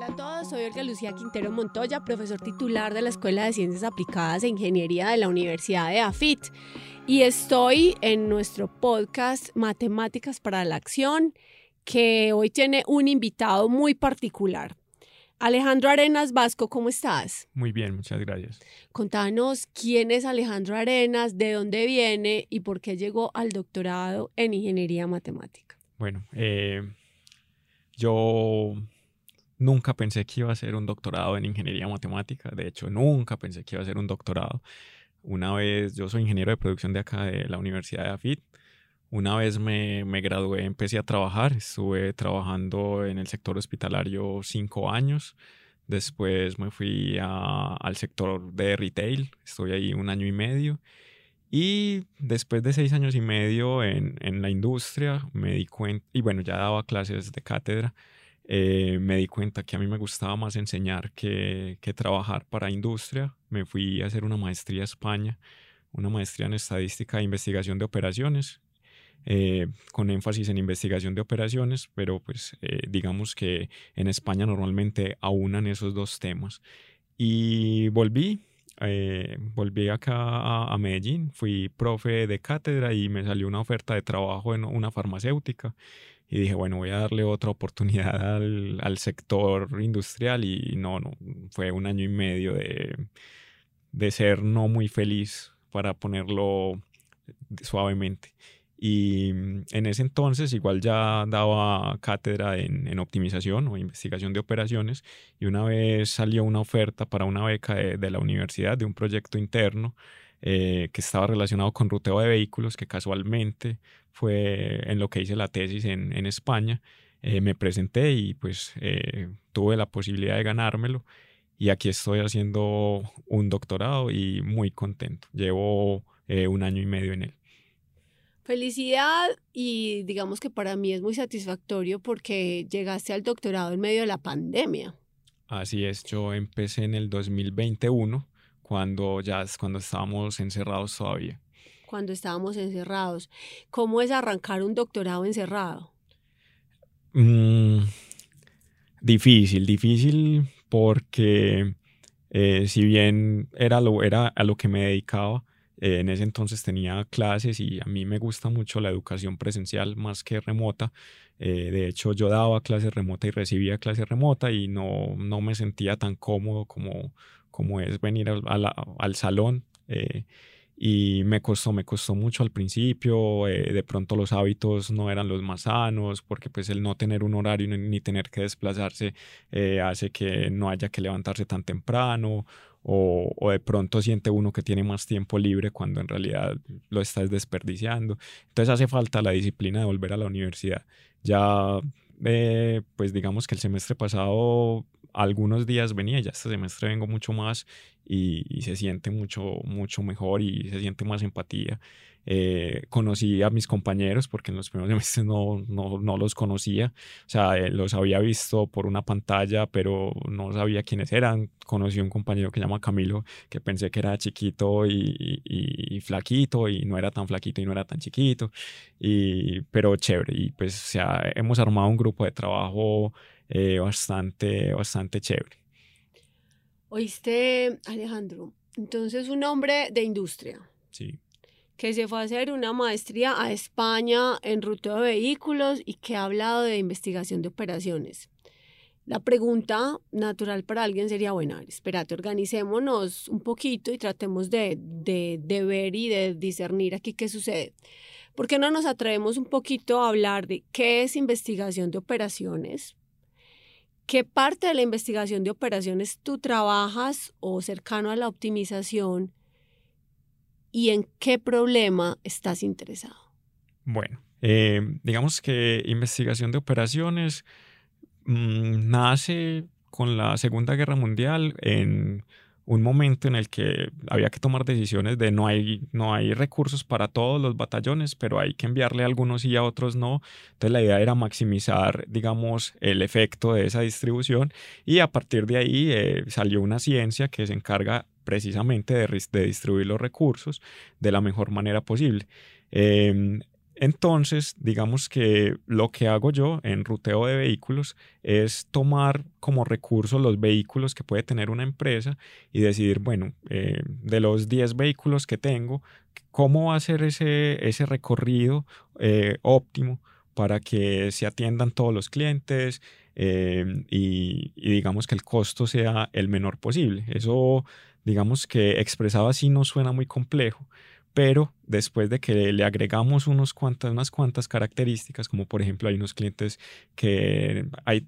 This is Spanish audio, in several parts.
Hola a todos, soy Olga Lucía Quintero Montoya, profesor titular de la Escuela de Ciencias Aplicadas e Ingeniería de la Universidad de AFIT y estoy en nuestro podcast Matemáticas para la Acción que hoy tiene un invitado muy particular. Alejandro Arenas Vasco, ¿cómo estás? Muy bien, muchas gracias. Contanos quién es Alejandro Arenas, de dónde viene y por qué llegó al doctorado en Ingeniería Matemática. Bueno, eh, yo nunca pensé que iba a hacer un doctorado en Ingeniería Matemática, de hecho nunca pensé que iba a hacer un doctorado. Una vez, yo soy ingeniero de producción de acá de la Universidad de AFIT, una vez me, me, gradué, empecé a trabajar, estuve trabajando en el sector hospitalario cinco años, después me fui al sector de retail, estoy ahí un año y medio, y después de seis años y medio en, en la industria, me di cuenta, y bueno, ya daba clases de cátedra, eh, me di cuenta que a mí me gustaba más enseñar que, que trabajar para industria, me fui a hacer una maestría a España, una maestría en estadística e investigación de operaciones eh, con énfasis en investigación de operaciones, pero pues eh, digamos que en España normalmente aunan esos dos temas. Y volví, eh, volví acá a, Medellín, fui profe de cátedra y me salió una oferta de trabajo en una farmacéutica. Y dije, bueno, voy a darle otra oportunidad al, al sector industrial y no, no, fue un año y medio de, de ser no muy feliz, para ponerlo suavemente. Y mm, en ese entonces igual ya daba cátedra en, optimización o investigación de operaciones y una vez salió una oferta para una beca de, la universidad de un proyecto interno eh, que estaba relacionado con ruteo de vehículos, que casualmente fue en lo que hice la tesis en, España. Eh, me presenté y pues eh, tuve la posibilidad de ganármelo y aquí estoy haciendo un doctorado y muy contento. Llevo un año y medio en él. Felicidad y digamos que para mí es muy satisfactorio porque llegaste al doctorado en medio de la pandemia. Así es, yo empecé en el 2021 cuando ya cuando estábamos encerrados todavía. Cuando estábamos encerrados. ¿Cómo es arrancar un doctorado encerrado? Mm, difícil, difícil porque eh, si bien era, lo, era a lo que me dedicaba, eh, en ese entonces tenía clases y a mí me gusta mucho la educación presencial más que remota. Eh, de hecho, yo daba clases remota y recibía clases remota y no, no me sentía tan cómodo como, como es venir al, al salón. Eh, y me costó, me costó mucho al principio, de pronto los hábitos no eran los más sanos, porque pues el no tener un horario ni, tener que desplazarse hace que no haya que levantarse tan temprano o, de pronto siente uno que tiene más tiempo libre cuando en realidad lo estás desperdiciando. Entonces hace falta la disciplina de volver a la universidad. Ya, eh, pues digamos que el semestre pasado algunos días venía, ya este semestre vengo mucho más y, y, se siente mucho, mucho mejor y se siente más empatía. Eh, conocí a mis compañeros porque en los primeros meses no, no, no los conocía, o sea, eh, los había visto por una pantalla, pero no sabía quiénes eran. Conocí a un compañero que se llama Camilo, que pensé que era chiquito y, y, flaquito, y no era tan flaquito y no era tan chiquito, y, pero chévere. Y pues, o sea, hemos armado un grupo de trabajo eh, bastante, bastante chévere. Oíste, Alejandro, entonces un hombre de industria. Sí que se fue a hacer una maestría a España en ruteo de vehículos y que ha hablado de investigación de operaciones. La pregunta natural para alguien sería, bueno, espérate, organicémonos un poquito y tratemos de, de, de ver y de discernir aquí qué sucede. ¿Por qué no nos atrevemos un poquito a hablar de qué es investigación de operaciones? ¿Qué parte de la investigación de operaciones tú trabajas o cercano a la optimización? y en qué problema estás interesado. Bueno, eh, digamos que investigación de operaciones mm, nace con la Segunda Guerra Mundial en un momento en el que había que tomar decisiones de no hay, no hay recursos para todos los batallones, pero hay que enviarle a algunos y a otros no. Entonces la idea era maximizar, digamos, el efecto de esa distribución y a partir de ahí eh, salió una ciencia que se encarga precisamente de, de, distribuir los recursos de la mejor manera posible. Em, Entonces, digamos que lo que hago yo en ruteo de vehículos es tomar como recursos los vehículos que puede tener una empresa y decidir, bueno, eh, de los 10 vehículos que tengo, cómo va a ser ese, ese recorrido eh, óptimo para que se atiendan todos los clientes eh, y digamos que el costo sea el menor posible. Eso, digamos que expresado así no suena muy complejo, pero después de que le agregamos unos cuantas, unas cuantas características, como por ejemplo hay unos clientes que hay,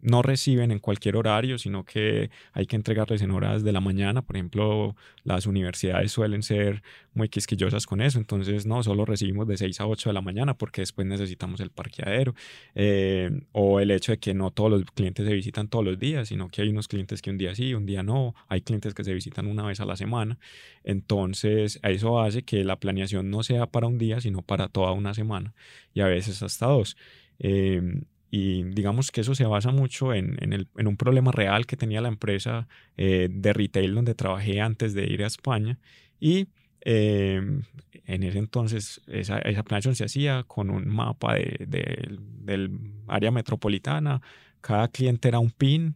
no reciben en cualquier horario, sino que hay que entregarles en horas de la mañana, por ejemplo, las universidades suelen ser muy quisquillosas con eso, entonces no, solo recibimos de 6 a 8 de la mañana porque después necesitamos el parqueadero, eh, o el hecho de que no todos los clientes se visitan todos los días, sino que hay unos clientes que un día sí, un día no, hay clientes que se visitan una vez a la semana, entonces eso hace que la planificación no sea para un día, sino para toda una semana y a veces hasta dos. Em, y digamos que eso se basa mucho en, en, un problema real que tenía la empresa eh, de retail donde trabajé antes de ir a España. Y em, en ese entonces esa, esa planeación se hacía con un mapa de, del área metropolitana. Cada cliente era un pin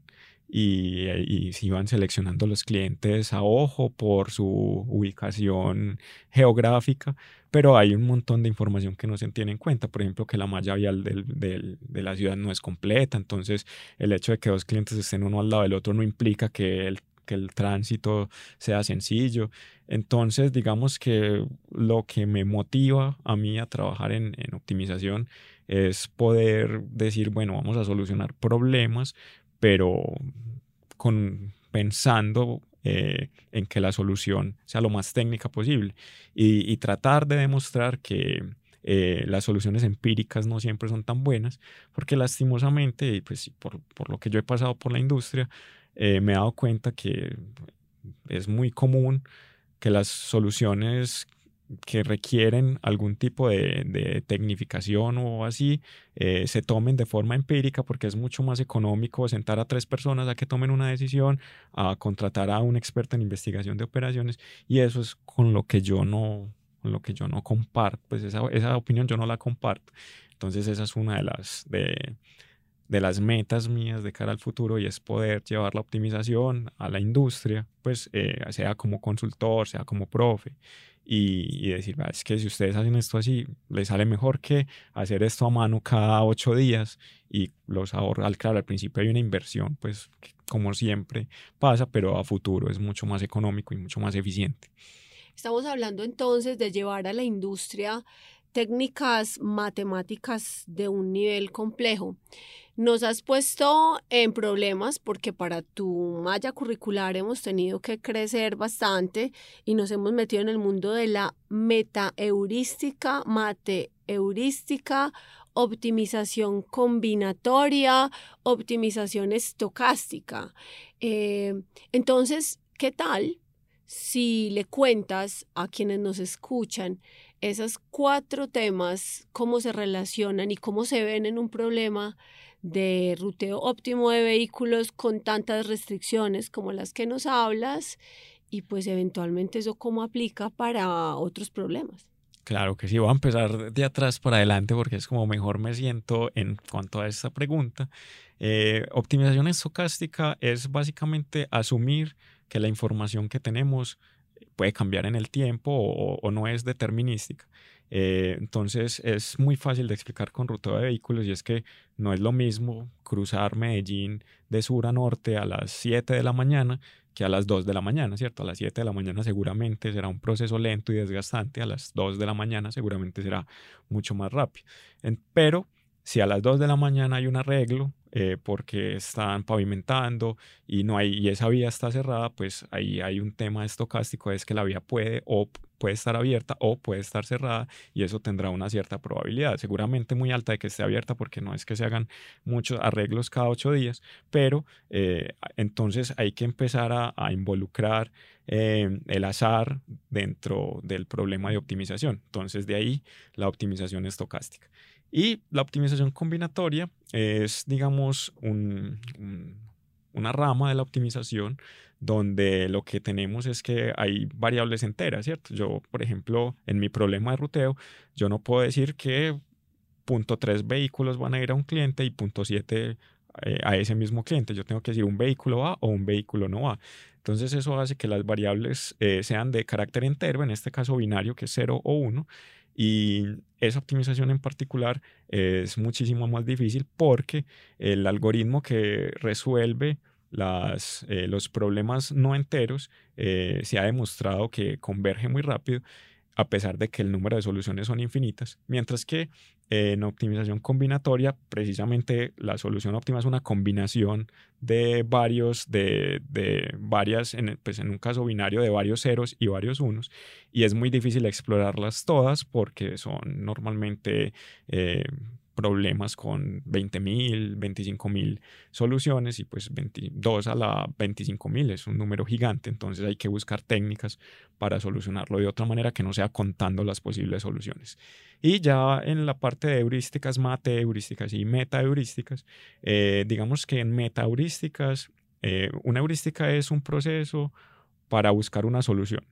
y, se iban seleccionando los clientes a ojo por su ubicación geográfica, pero hay un montón de información que no se tiene en cuenta, por ejemplo, que la malla vial de la ciudad no es completa, entonces el hecho de que dos clientes estén uno al lado del otro no implica que el, que el tránsito sea sencillo. Entonces, digamos que lo que me motiva a mí a trabajar en, en optimización es poder decir, bueno, vamos a solucionar problemas, pero pensando eh, en que la solución sea lo más técnica posible y, tratar de demostrar que eh, las soluciones empíricas no siempre son tan buenas, porque lastimosamente, pues, por, por lo que yo he pasado por la industria, eh, me he dado cuenta que es muy común que las soluciones que requieren algún tipo de, tecnificación o así eh, se tomen de forma empírica porque es mucho más económico sentar a tres personas a que tomen una decisión, a contratar a un experto en investigación de operaciones y eso es con lo que yo no, con lo que yo no comparto, pues esa, esa opinión yo no la comparto. Entonces esa es una de las, de, de las metas mías de cara al futuro y es poder llevar la optimización a la industria, pues eh, sea como consultor, sea como profe y, decir, es que si ustedes hacen esto así, les sale mejor que hacer esto a mano cada ocho días y los ahorra. Claro, al principio hay una inversión, pues como siempre pasa, pero a futuro es mucho más económico y mucho más eficiente. Estamos hablando entonces de llevar a la industria técnicas matemáticas de un nivel complejo. Nos has puesto en problemas porque para tu malla curricular hemos tenido que crecer bastante y nos hemos metido en el mundo de la metaeurística, mateeurística, optimización combinatoria, optimización estocástica. Eh, entonces, ¿qué tal si le cuentas a quienes nos escuchan esos cuatro temas, cómo se relacionan y cómo se ven en un problema de ruteo óptimo de vehículos con tantas restricciones como las que nos hablas y pues eventualmente eso cómo aplica para otros problemas. Claro que sí, voy a empezar de atrás para adelante porque es como mejor me siento en cuanto a esta pregunta. Eh, optimización estocástica es básicamente asumir que la información que tenemos puede cambiar en el tiempo o no es determinística. Eh, entonces es muy fácil de explicar con ruteo de vehículos y es que no es lo mismo cruzar Medellín de sur a norte a las 7 de la mañana que a las 2 de la mañana, ¿cierto? A las 7 de la mañana seguramente será un proceso lento y desgastante, a las 2 de la mañana seguramente será mucho más rápido. pero si a las 2 de la mañana hay un arreglo eh, porque están pavimentando y no hay y esa vía está cerrada, pues ahí hay un tema estocástico, es que la vía puede o puede estar abierta o puede estar cerrada y eso tendrá una cierta probabilidad, seguramente muy alta de que esté abierta porque no es que se hagan muchos arreglos cada ocho días, pero eh, entonces hay que empezar a, involucrar eh, el azar dentro del problema de optimización. Entonces de ahí la optimización estocástica. Y la optimización combinatoria es, digamos, un, una rama de la optimización donde lo que tenemos es que hay variables enteras, ¿cierto? Yo, por ejemplo, en mi problema de ruteo, yo no puedo decir que punto tres vehículos van a ir a un cliente y punto siete eh, a ese mismo cliente. Yo tengo que decir un vehículo va o un vehículo no va. Entonces eso hace que las variables eh, sean de carácter entero, en este caso binario, que es 0 o 1. Y esa optimización en particular es muchísimo más difícil porque el algoritmo que resuelve las, eh, los problemas no enteros se ha demostrado que converge muy rápido a pesar de que el número de soluciones son infinitas, mientras que en optimización combinatoria, precisamente la solución óptima es una combinación de varios, de, de varias, en, pues en un caso binario de varios ceros y varios unos, y es muy difícil explorarlas todas porque son normalmente eh, problemas con 20.000, 25.000 soluciones y pues 22 a la 25.000 es un número gigante, entonces hay que buscar técnicas para solucionarlo de otra manera que no sea contando las posibles soluciones. Y ya en la parte de heurísticas, mate heurísticas y meta heurísticas, eh, digamos que en meta heurísticas, eh, una heurística es un proceso para buscar una solución.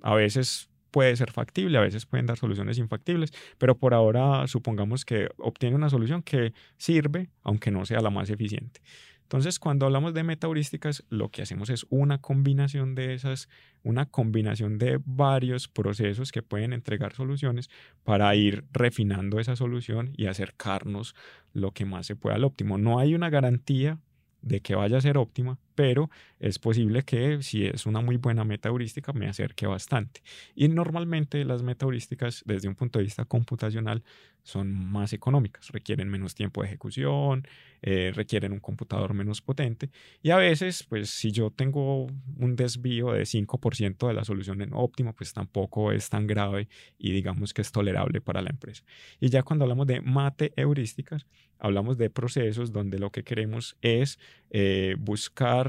a veces puede ser factible, a veces pueden dar soluciones infactibles, pero por ahora supongamos que obtiene una solución que sirve, aunque no sea la más eficiente. Entonces, cuando hablamos de metaheurísticas, lo que hacemos es una combinación de esas, una combinación de varios procesos que pueden entregar soluciones para ir refinando esa solución y acercarnos lo que más se pueda al óptimo. No hay una garantía de que vaya a ser óptima, pero es posible que si es una muy buena meta heurística me acerque bastante. Y normalmente las meta heurísticas desde un punto de vista computacional son más económicas, requieren menos tiempo de ejecución, eh, requieren un computador menos potente y a veces pues si yo tengo un desvío de 5% de la solución en óptima pues tampoco es tan grave y digamos que es tolerable para la empresa. Y ya cuando hablamos de mate heurísticas, hablamos de procesos donde lo que queremos es eh, buscar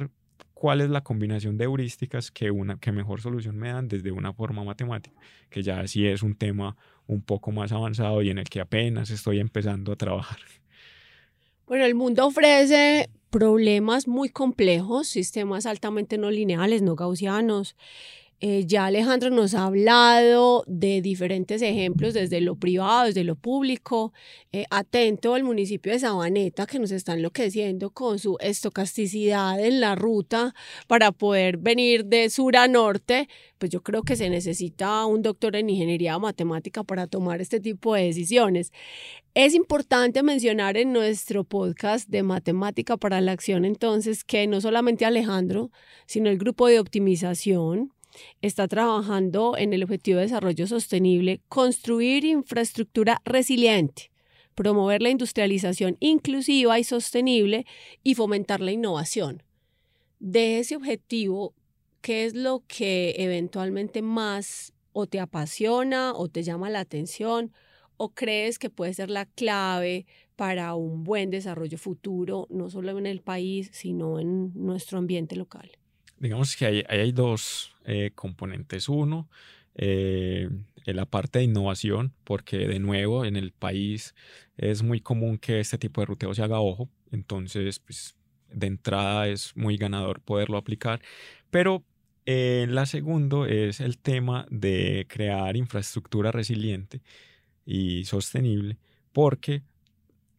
cuál es la combinación de heurísticas que, una, que mejor solución me dan desde una forma matemática, que ya sí es un tema un poco más avanzado y en el que apenas estoy empezando a trabajar. Bueno, el mundo ofrece problemas muy complejos, sistemas altamente no lineales, no gaussianos, eh, ya Alejandro nos ha hablado de diferentes ejemplos desde lo privado, desde lo público. Eh, atento al municipio de Sabaneta que nos está enloqueciendo con su estocasticidad en la ruta para poder venir de sur a norte. Pues yo creo que se necesita un doctor en ingeniería matemática para tomar este tipo de decisiones. Es importante mencionar en nuestro podcast de Matemática para la Acción entonces que no solamente Alejandro, sino el grupo de optimización, está trabajando en el Objetivo de Desarrollo Sostenible, construir infraestructura resiliente, promover la industrialización inclusiva y sostenible y fomentar la innovación. De ese objetivo, ¿qué es lo que eventualmente más o te apasiona o te llama la atención o crees que puede ser la clave para un buen desarrollo futuro, no solo en el país, sino en nuestro ambiente local? Digamos que hay, hay dos eh, componentes. Uno, eh, la parte de innovación, porque de nuevo en el país es muy común que este tipo de ruteo se haga ojo, entonces pues, de entrada es muy ganador poderlo aplicar, pero eh, la segunda es el tema de crear infraestructura resiliente y sostenible, porque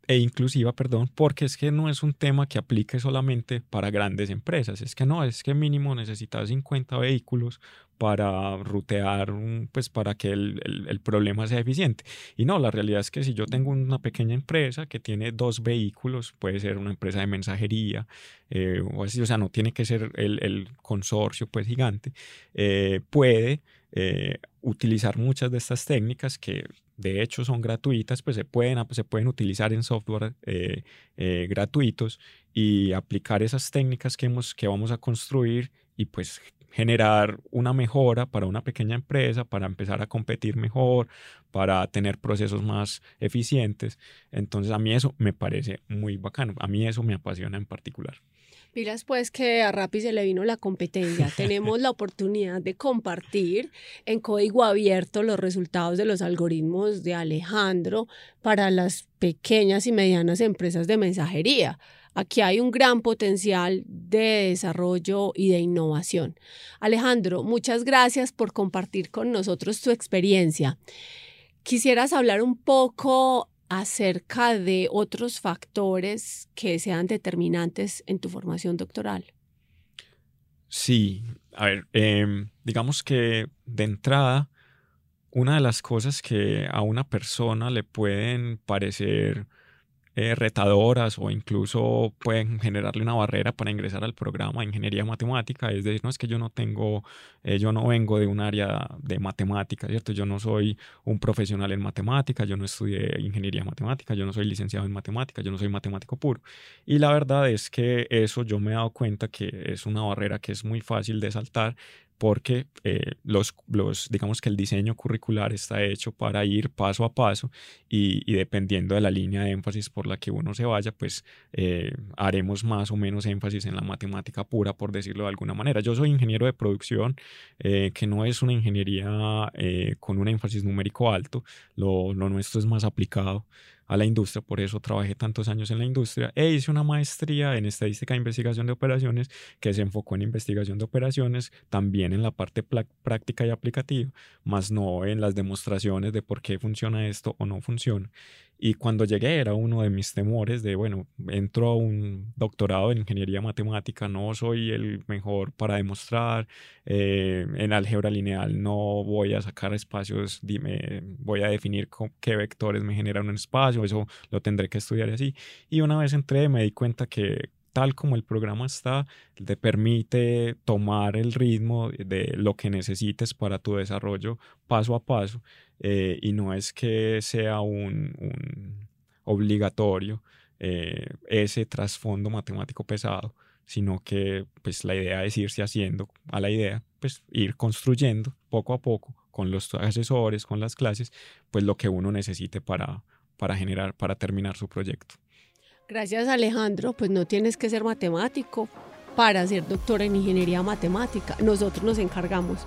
e inclusiva, perdón, porque es que no es un tema que aplique solamente para grandes empresas, es que no, es que mínimo necesitas 50 vehículos para rutear, pues para que el, el, problema sea eficiente. Y no, la realidad es que si yo tengo una pequeña empresa que tiene dos vehículos, puede ser una empresa de mensajería, eh, o así, o sea, no tiene que ser el, el consorcio pues gigante, eh, puede eh, utilizar muchas de estas técnicas que de hecho son gratuitas, pues se pueden, se pueden utilizar en software eh, eh, gratuitos y aplicar esas técnicas que, hemos, que vamos a construir y pues generar una mejora para una pequeña empresa, para empezar a competir mejor, para tener procesos más eficientes. Entonces a mí eso me parece muy bacano, a mí eso me apasiona en particular. Pilas pues que a Rappi se le vino la competencia. Tenemos la oportunidad de compartir en código abierto los resultados de los algoritmos de Alejandro para las pequeñas y medianas empresas de mensajería. Aquí hay un gran potencial de desarrollo y de innovación. Alejandro, muchas gracias por compartir con nosotros tu experiencia. Quisieras hablar un poco acerca de otros factores que sean determinantes en tu formación doctoral. Sí, a ver, em, digamos que de entrada, una de las cosas que a una persona le pueden parecer eh, retadoras o incluso pueden generarle una barrera para ingresar al programa de ingeniería matemática. Es decir, no es que yo no tengo, eh, yo no vengo de un área de matemática, ¿cierto? Yo no soy un profesional en matemática, yo no estudié ingeniería matemática, yo no soy licenciado en matemática, yo no soy matemático puro. Y la verdad es que eso yo me he dado cuenta que es una barrera que es muy fácil de saltar porque eh, los, los, digamos que el diseño curricular está hecho para ir paso a paso y, dependiendo de la línea de énfasis por la que uno se vaya, pues eh, haremos más o menos énfasis en la matemática pura, por decirlo de alguna manera. Yo soy ingeniero de producción, eh, que no es una ingeniería con un énfasis numérico alto, lo, lo nuestro es más aplicado a la industria, por eso trabajé tantos años en la industria e hice una maestría en estadística e investigación de operaciones que se enfocó en investigación de operaciones, también en la parte práctica y aplicativa, más no en las demostraciones de por qué funciona esto o no funciona. Y cuando llegué era uno de mis temores de, bueno, entro a un doctorado en ingeniería matemática, no soy el mejor para demostrar, eh, en álgebra lineal no voy a sacar espacios, dime, voy a definir qué vectores me generan un espacio, eso lo tendré que estudiar así. Y una vez entré me di cuenta que tal como el programa está, te permite tomar el ritmo de lo que necesites para tu desarrollo paso a paso eh, y no es que sea un, obligatorio eh, ese trasfondo matemático pesado, sino que pues la idea es irse haciendo a la idea, pues ir construyendo poco a poco con los asesores, con las clases, pues lo que uno necesite para, para generar, para terminar su proyecto. Gracias Alejandro, pues no tienes que ser matemático para ser doctor en ingeniería matemática, nosotros nos encargamos.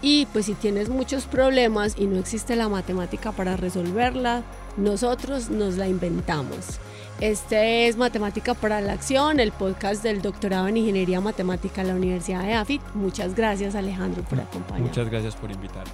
Y pues si tienes muchos problemas y no existe la matemática para resolverla, nosotros nos la inventamos. Este es Matemática para la Acción, el podcast del doctorado en Ingeniería Matemática en la Universidad de AFIT. Muchas gracias Alejandro por acompañarnos. Muchas gracias por invitarme.